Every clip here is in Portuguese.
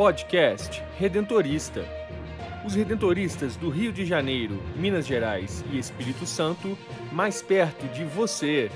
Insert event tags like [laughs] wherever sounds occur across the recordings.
Podcast Redentorista. Os redentoristas do Rio de Janeiro, Minas Gerais e Espírito Santo, mais perto de você.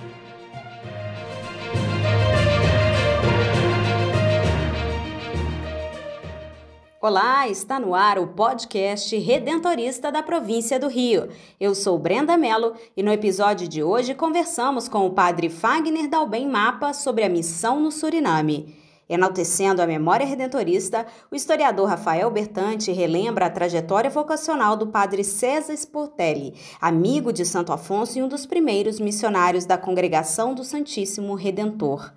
Olá, está no ar o podcast Redentorista da província do Rio. Eu sou Brenda Mello e no episódio de hoje conversamos com o padre Fagner Dalben Mapa sobre a missão no Suriname. Enaltecendo a memória redentorista, o historiador Rafael Bertante relembra a trajetória vocacional do padre César Sportelli, amigo de Santo Afonso e um dos primeiros missionários da Congregação do Santíssimo Redentor.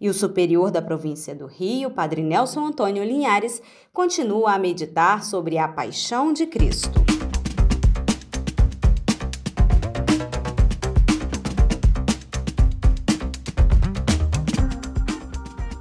E o superior da província do Rio, Padre Nelson Antônio Linhares, continua a meditar sobre a paixão de Cristo.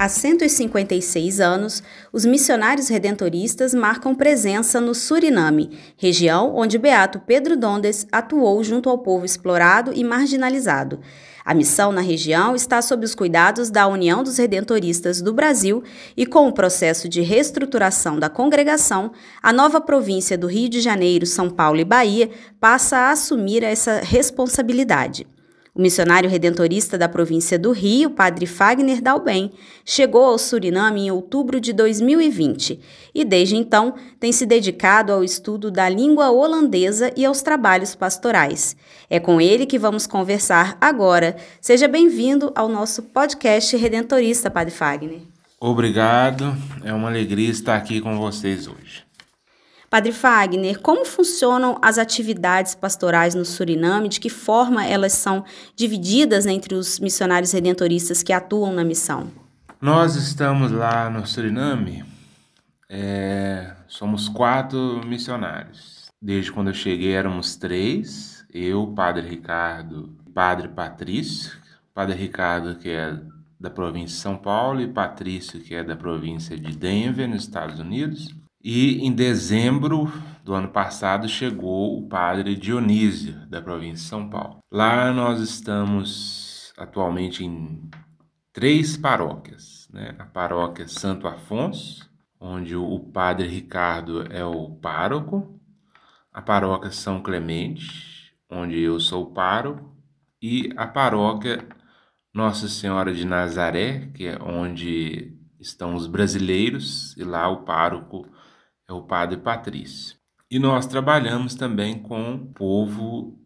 Há 156 anos, os missionários redentoristas marcam presença no Suriname, região onde Beato Pedro Dondes atuou junto ao povo explorado e marginalizado. A missão na região está sob os cuidados da União dos Redentoristas do Brasil e, com o processo de reestruturação da congregação, a nova província do Rio de Janeiro, São Paulo e Bahia passa a assumir essa responsabilidade. O missionário redentorista da província do Rio, padre Fagner Dalben, chegou ao Suriname em outubro de 2020 e, desde então, tem se dedicado ao estudo da língua holandesa e aos trabalhos pastorais. É com ele que vamos conversar agora. Seja bem-vindo ao nosso podcast redentorista, padre Fagner. Obrigado, é uma alegria estar aqui com vocês hoje. Padre Fagner, como funcionam as atividades pastorais no Suriname? De que forma elas são divididas entre os missionários redentoristas que atuam na missão? Nós estamos lá no Suriname, é, somos quatro missionários. Desde quando eu cheguei éramos três, eu, Padre Ricardo, Padre Patrício, Padre Ricardo que é da província de São Paulo e Patrício que é da província de Denver, nos Estados Unidos. E em dezembro do ano passado chegou o padre Dionísio, da província de São Paulo. Lá nós estamos atualmente em três paróquias. Né? A paróquia Santo Afonso, onde o padre Ricardo é o pároco, a paróquia São Clemente, onde eu sou o pároco, e a paróquia Nossa Senhora de Nazaré, que é onde estão os brasileiros, e lá o pároco é o Padre Patrício. E nós trabalhamos também com o povo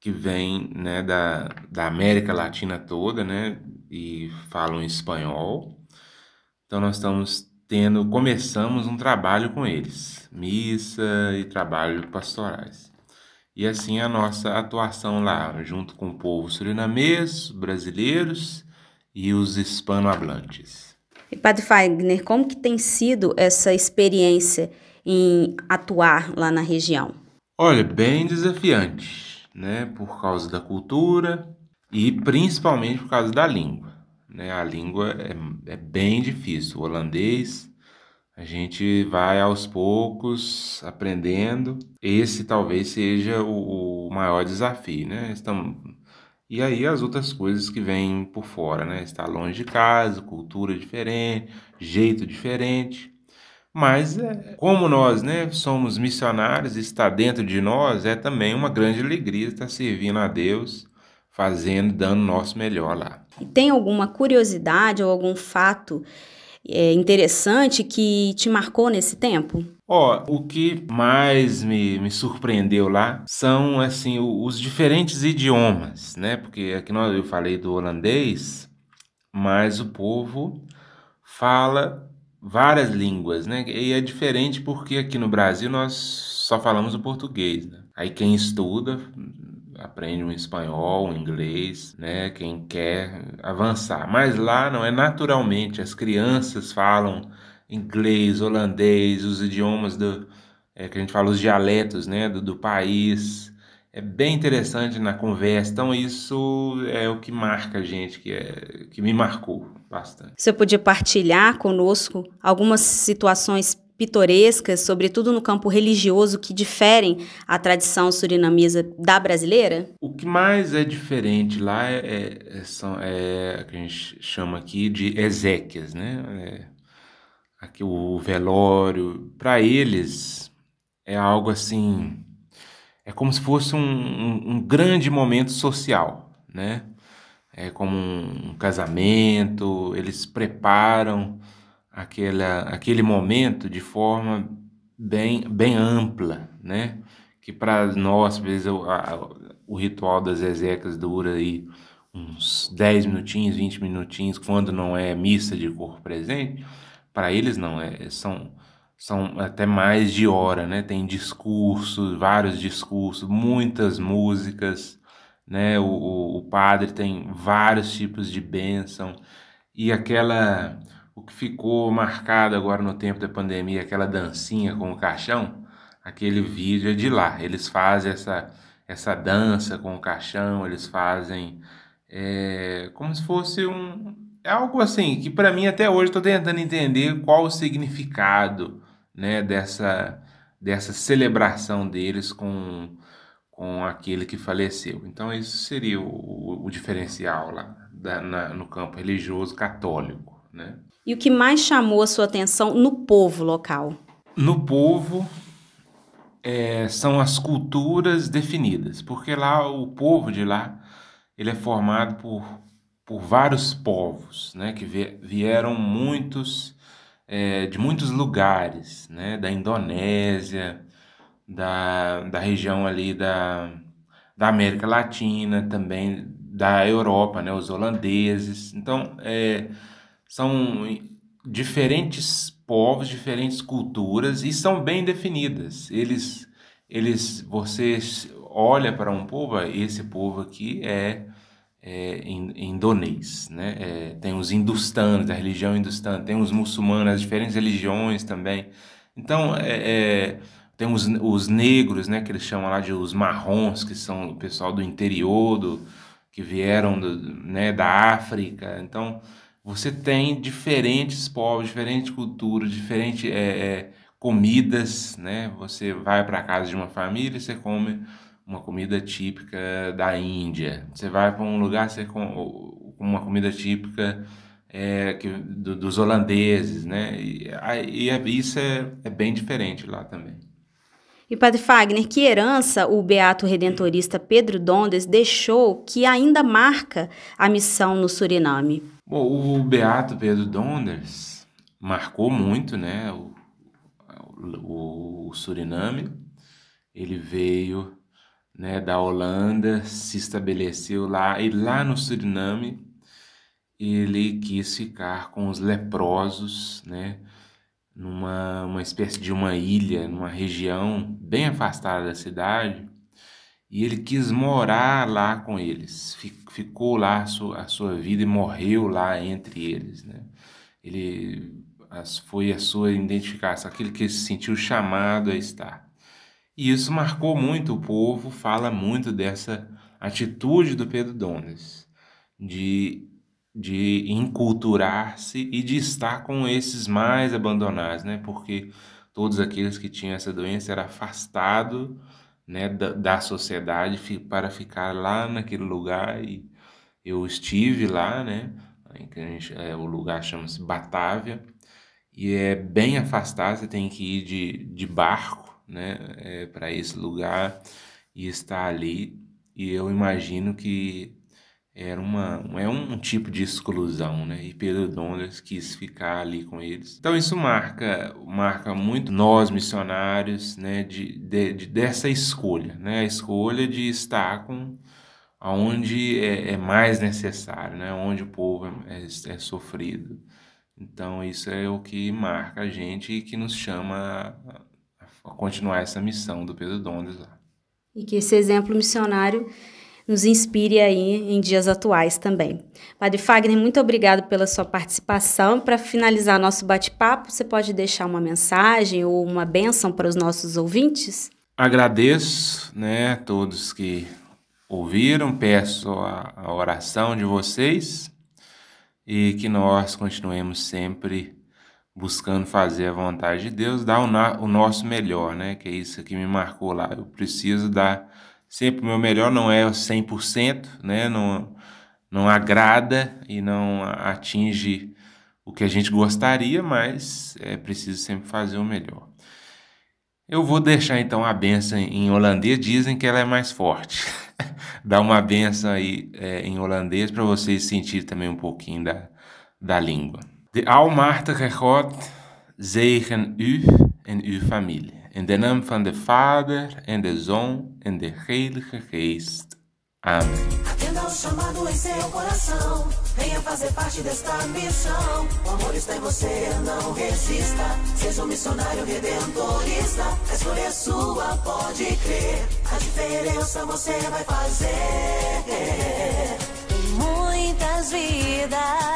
que vem né, da, da América Latina toda, né, e falam espanhol. Então nós estamos tendo, começamos um trabalho com eles, missa e trabalho pastorais. E assim a nossa atuação lá, junto com o povo surinamês, brasileiros e os hispanohablantes. E Padre Fagner, como que tem sido essa experiência em atuar lá na região? Olha, bem desafiante, né? Por causa da cultura e principalmente por causa da língua. Né? A língua é, é bem difícil. O holandês, a gente vai aos poucos aprendendo. Esse talvez seja o, o maior desafio, né? Estamos e aí as outras coisas que vêm por fora, né? Estar longe de casa, cultura diferente, jeito diferente. Mas é, como nós né, somos missionários, está dentro de nós, é também uma grande alegria estar servindo a Deus, fazendo, dando o nosso melhor lá. Tem alguma curiosidade ou algum fato é, interessante que te marcou nesse tempo? Ó, oh, o que mais me, me surpreendeu lá são assim os diferentes idiomas, né? Porque aqui nós, eu falei do holandês, mas o povo fala várias línguas, né? E é diferente porque aqui no Brasil nós só falamos o português, né? Aí quem estuda aprende um espanhol, um inglês, né? Quem quer avançar. Mas lá não é naturalmente, as crianças falam inglês, holandês, os idiomas do é, que a gente fala os dialetos, né, do, do país. É bem interessante na conversa. Então, isso é o que marca a gente, que, é, que me marcou bastante. Você podia partilhar conosco algumas situações pitorescas, sobretudo no campo religioso, que diferem a tradição surinamesa da brasileira? O que mais é diferente lá é, é, é são, é que a gente chama aqui de exéquias, né? É, aqui o velório, para eles é algo assim é como se fosse um, um, um grande momento social, né? É como um casamento, eles preparam aquela, aquele momento de forma bem, bem ampla, né? Que para nós, às vezes, o, a, o ritual das execas dura aí uns 10 minutinhos, 20 minutinhos, quando não é missa de corpo presente. Para eles, não, é, são são até mais de hora, né? Tem discursos, vários discursos, muitas músicas, né? O, o, padre tem vários tipos de bênção e aquela o que ficou marcado agora no tempo da pandemia, aquela dancinha com o caixão, aquele vídeo é de lá. Eles fazem essa essa dança com o caixão, eles fazem é, como se fosse um é algo assim que para mim até hoje estou tentando entender qual o significado né, dessa, dessa celebração deles com, com aquele que faleceu. Então, isso seria o, o diferencial lá da, na, no campo religioso católico. Né? E o que mais chamou a sua atenção no povo local? No povo é, são as culturas definidas, porque lá o povo de lá ele é formado por, por vários povos, né, que vieram muitos é, de muitos lugares, né? Da Indonésia, da, da região ali da, da América Latina, também da Europa, né? Os holandeses. Então, é, são diferentes povos, diferentes culturas e são bem definidas. Eles, eles, você olha para um povo, esse povo aqui é é, indonês, né? É, tem os hindustanos, da religião hindustana, tem os muçulmanos, as diferentes religiões também. Então, é, é, tem os, os negros, né? Que eles chamam lá de os marrons, que são o pessoal do interior, do, que vieram do, né, da África. Então, você tem diferentes povos, diferentes culturas, diferentes é, é, comidas, né? Você vai para a casa de uma família e você come uma comida típica da Índia. Você vai para um lugar você com uma comida típica é, que, do, dos holandeses, né? E, e é, isso é, é bem diferente lá também. E Padre Fagner, que herança o beato redentorista Pedro Dondes deixou que ainda marca a missão no Suriname? Bom, o beato Pedro Dondes marcou muito, né, o, o, o Suriname. Ele veio né, da Holanda, se estabeleceu lá e lá no Suriname ele quis ficar com os leprosos, né, numa uma espécie de uma ilha, numa região bem afastada da cidade, e ele quis morar lá com eles, ficou lá a sua, a sua vida e morreu lá entre eles, né? Ele as, foi a sua identificação, aquele que se sentiu chamado a estar. E isso marcou muito o povo, fala muito dessa atitude do Pedro Dones, de, de enculturar-se e de estar com esses mais abandonados, né? Porque todos aqueles que tinham essa doença eram afastados né, da, da sociedade para ficar lá naquele lugar e eu estive lá, né? Gente, é, o lugar chama-se Batávia e é bem afastado, você tem que ir de, de barco né, é, para esse lugar e estar ali. E eu imagino que era uma, é um tipo de exclusão, né? E Pedro Douglas quis ficar ali com eles. Então isso marca, marca muito nós missionários, né? De, de, de dessa escolha, né? A escolha de estar com aonde é, é mais necessário, né? Onde o povo é, é, sofrido. Então isso é o que marca a gente e que nos chama continuar essa missão do Pedro Dondes lá. E que esse exemplo missionário nos inspire aí em dias atuais também. Padre Fagner, muito obrigado pela sua participação. Para finalizar nosso bate-papo, você pode deixar uma mensagem ou uma bênção para os nossos ouvintes? Agradeço, né, todos que ouviram, peço a, a oração de vocês e que nós continuemos sempre buscando fazer a vontade de Deus, dar o, nosso melhor, né? Que é isso que me marcou lá. Eu preciso dar sempre o meu melhor, não é 100%, né? Não, não agrada e não atinge o que a gente gostaria, mas é preciso sempre fazer o melhor. Eu vou deixar então a benção em holandês, dizem que ela é mais forte. [laughs] Dá uma benção aí é, em holandês para vocês sentirem também um pouquinho da, da língua. De Almachtige God zegen u en uw familie. In de naam van de Vader en de Zoon en de Heilige Geest. Amém. Atenda o chamado em seu coração. Venha fazer parte desta missão. O amor está em você, não resista. Seja um missionário redentorista. A escolha é sua, pode crer. A diferença você vai fazer. Em muitas vidas.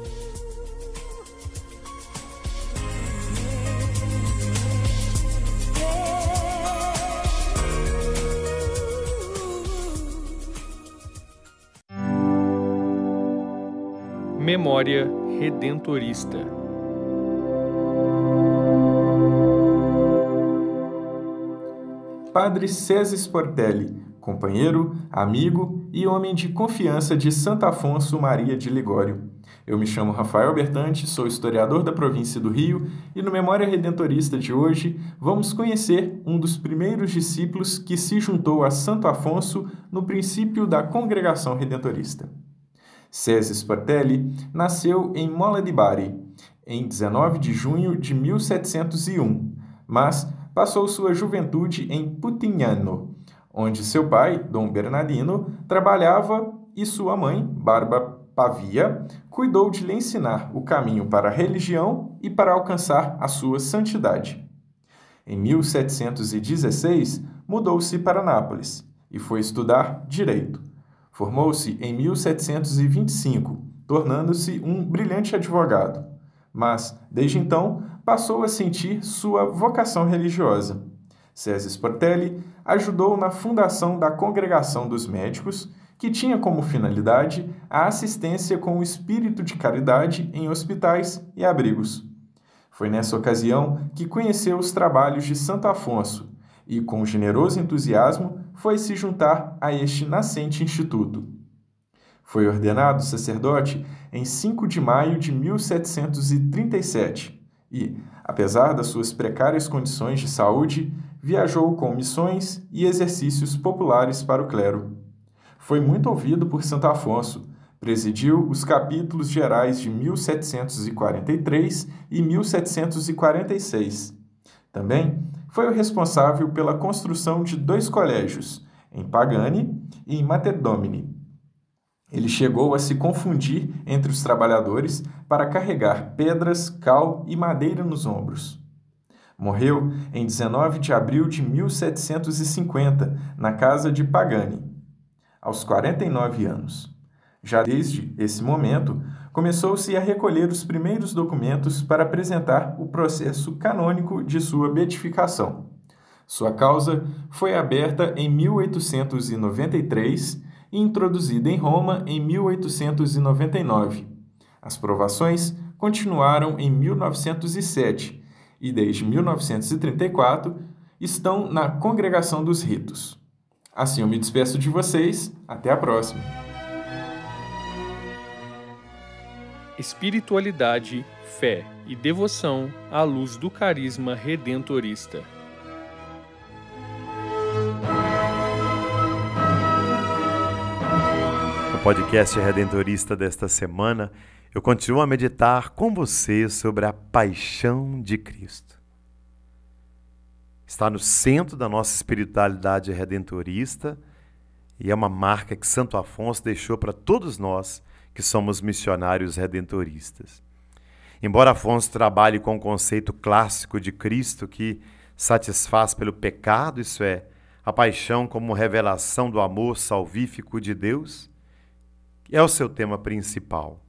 Memória Redentorista Padre César Sportelli, companheiro, amigo e homem de confiança de Santo Afonso Maria de Ligório. Eu me chamo Rafael Bertante, sou historiador da província do Rio e no Memória Redentorista de hoje vamos conhecer um dos primeiros discípulos que se juntou a Santo Afonso no princípio da Congregação Redentorista. César Sportelli nasceu em Mola de Bari, em 19 de junho de 1701, mas passou sua juventude em Putignano, onde seu pai, Dom Bernardino, trabalhava e sua mãe, Barba Pavia, cuidou de lhe ensinar o caminho para a religião e para alcançar a sua santidade. Em 1716, mudou-se para Nápoles e foi estudar direito. Formou-se em 1725, tornando-se um brilhante advogado. Mas, desde então, passou a sentir sua vocação religiosa. César Sportelli ajudou na fundação da Congregação dos Médicos, que tinha como finalidade a assistência com o espírito de caridade em hospitais e abrigos. Foi nessa ocasião que conheceu os trabalhos de Santo Afonso e, com generoso entusiasmo, foi se juntar a este nascente instituto. Foi ordenado sacerdote em 5 de maio de 1737 e, apesar das suas precárias condições de saúde, viajou com missões e exercícios populares para o clero. Foi muito ouvido por Santo Afonso, presidiu os capítulos gerais de 1743 e 1746. Também foi o responsável pela construção de dois colégios, em Pagani e em Materdomini, ele chegou a se confundir entre os trabalhadores para carregar pedras, cal e madeira nos ombros. Morreu em 19 de abril de 1750, na casa de Pagani, aos 49 anos. Já desde esse momento, começou-se a recolher os primeiros documentos para apresentar o processo canônico de sua beatificação. Sua causa foi aberta em 1893 e introduzida em Roma em 1899. As provações continuaram em 1907 e, desde 1934, estão na Congregação dos Ritos. Assim eu me despeço de vocês. Até a próxima. Espiritualidade, fé e devoção à luz do carisma redentorista. podcast redentorista desta semana, eu continuo a meditar com você sobre a paixão de Cristo. Está no centro da nossa espiritualidade redentorista e é uma marca que Santo Afonso deixou para todos nós que somos missionários redentoristas. Embora Afonso trabalhe com o conceito clássico de Cristo que satisfaz pelo pecado, isso é, a paixão como revelação do amor salvífico de Deus, é o seu tema principal.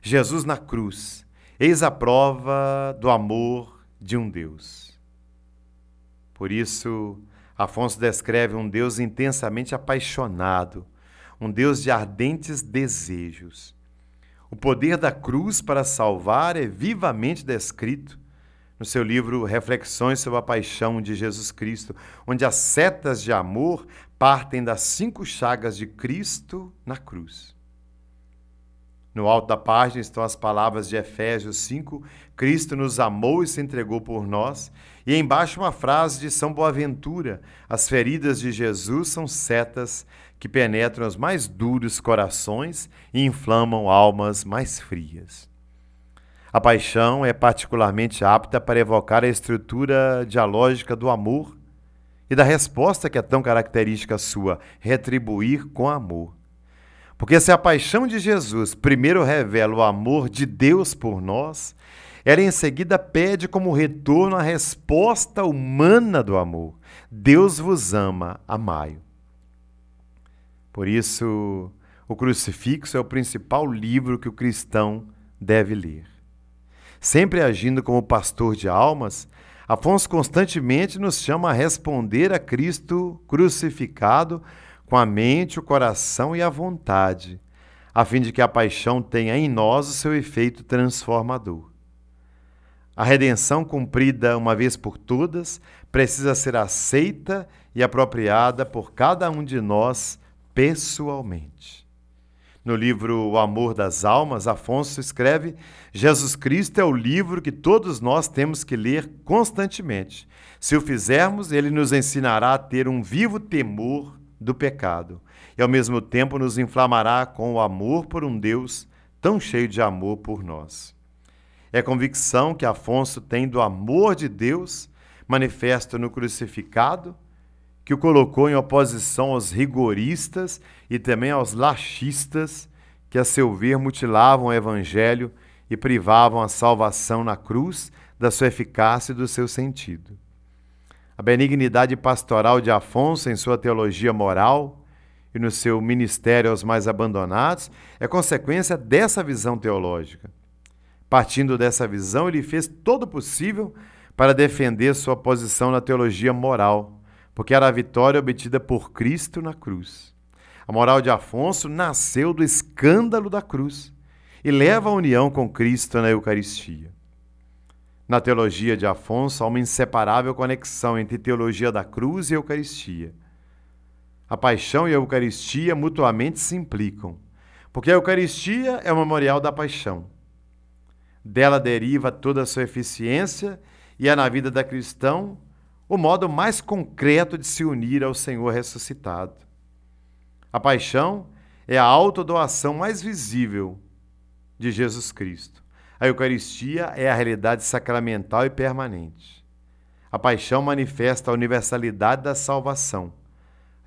Jesus na cruz, eis a prova do amor de um Deus. Por isso, Afonso descreve um Deus intensamente apaixonado, um Deus de ardentes desejos. O poder da cruz para salvar é vivamente descrito no seu livro Reflexões sobre a Paixão de Jesus Cristo, onde as setas de amor partem das cinco chagas de Cristo na cruz. No alto da página estão as palavras de Efésios 5: Cristo nos amou e se entregou por nós. E embaixo uma frase de São Boaventura: As feridas de Jesus são setas que penetram os mais duros corações e inflamam almas mais frias. A paixão é particularmente apta para evocar a estrutura dialógica do amor e da resposta que é tão característica sua, retribuir com amor. Porque se a paixão de Jesus primeiro revela o amor de Deus por nós, ela em seguida pede como retorno a resposta humana do amor. Deus vos ama, amai. Por isso, o crucifixo é o principal livro que o cristão deve ler. Sempre agindo como pastor de almas, Afonso constantemente nos chama a responder a Cristo crucificado com a mente, o coração e a vontade, a fim de que a paixão tenha em nós o seu efeito transformador. A redenção cumprida uma vez por todas precisa ser aceita e apropriada por cada um de nós pessoalmente. No livro O Amor das Almas, Afonso escreve: Jesus Cristo é o livro que todos nós temos que ler constantemente. Se o fizermos, ele nos ensinará a ter um vivo temor do pecado e, ao mesmo tempo, nos inflamará com o amor por um Deus tão cheio de amor por nós. É a convicção que Afonso tem do amor de Deus manifesto no crucificado que o colocou em oposição aos rigoristas e também aos laxistas, que, a seu ver, mutilavam o evangelho e privavam a salvação na cruz da sua eficácia e do seu sentido. A benignidade pastoral de Afonso em sua teologia moral e no seu ministério aos mais abandonados é consequência dessa visão teológica. Partindo dessa visão, ele fez todo o possível para defender sua posição na teologia moral porque era a vitória obtida por Cristo na cruz. A moral de Afonso nasceu do escândalo da cruz e leva à união com Cristo na Eucaristia. Na teologia de Afonso há uma inseparável conexão entre teologia da cruz e Eucaristia. A paixão e a Eucaristia mutuamente se implicam, porque a Eucaristia é o memorial da paixão. Dela deriva toda a sua eficiência e é na vida da cristão o modo mais concreto de se unir ao Senhor ressuscitado. A paixão é a autodoação mais visível de Jesus Cristo. A Eucaristia é a realidade sacramental e permanente. A paixão manifesta a universalidade da salvação.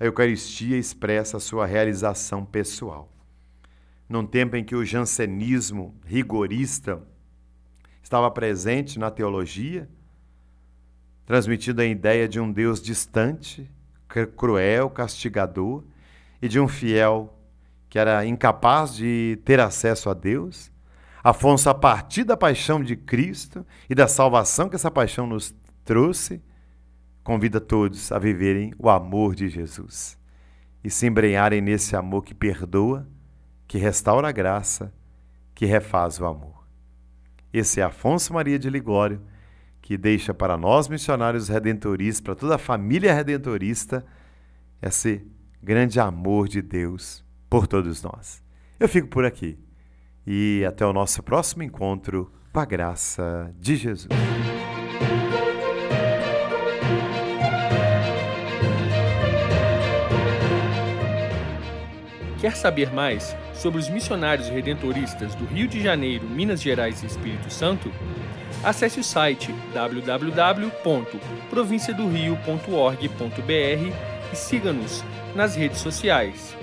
A Eucaristia expressa a sua realização pessoal. Num tempo em que o jansenismo rigorista estava presente na teologia, transmitindo a ideia de um Deus distante, cruel, castigador, e de um fiel que era incapaz de ter acesso a Deus. Afonso, a partir da paixão de Cristo e da salvação que essa paixão nos trouxe, convida todos a viverem o amor de Jesus e se embrenharem nesse amor que perdoa, que restaura a graça, que refaz o amor. Esse é Afonso Maria de Ligório que deixa para nós, missionários redentoristas, para toda a família redentorista, esse grande amor de Deus por todos nós. Eu fico por aqui e até o nosso próximo encontro com a graça de Jesus. Quer saber mais sobre os missionários redentoristas do Rio de Janeiro, Minas Gerais e Espírito Santo? Acesse o site www.provinciadorio.org.br e siga-nos nas redes sociais: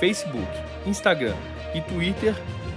Facebook, Instagram e Twitter,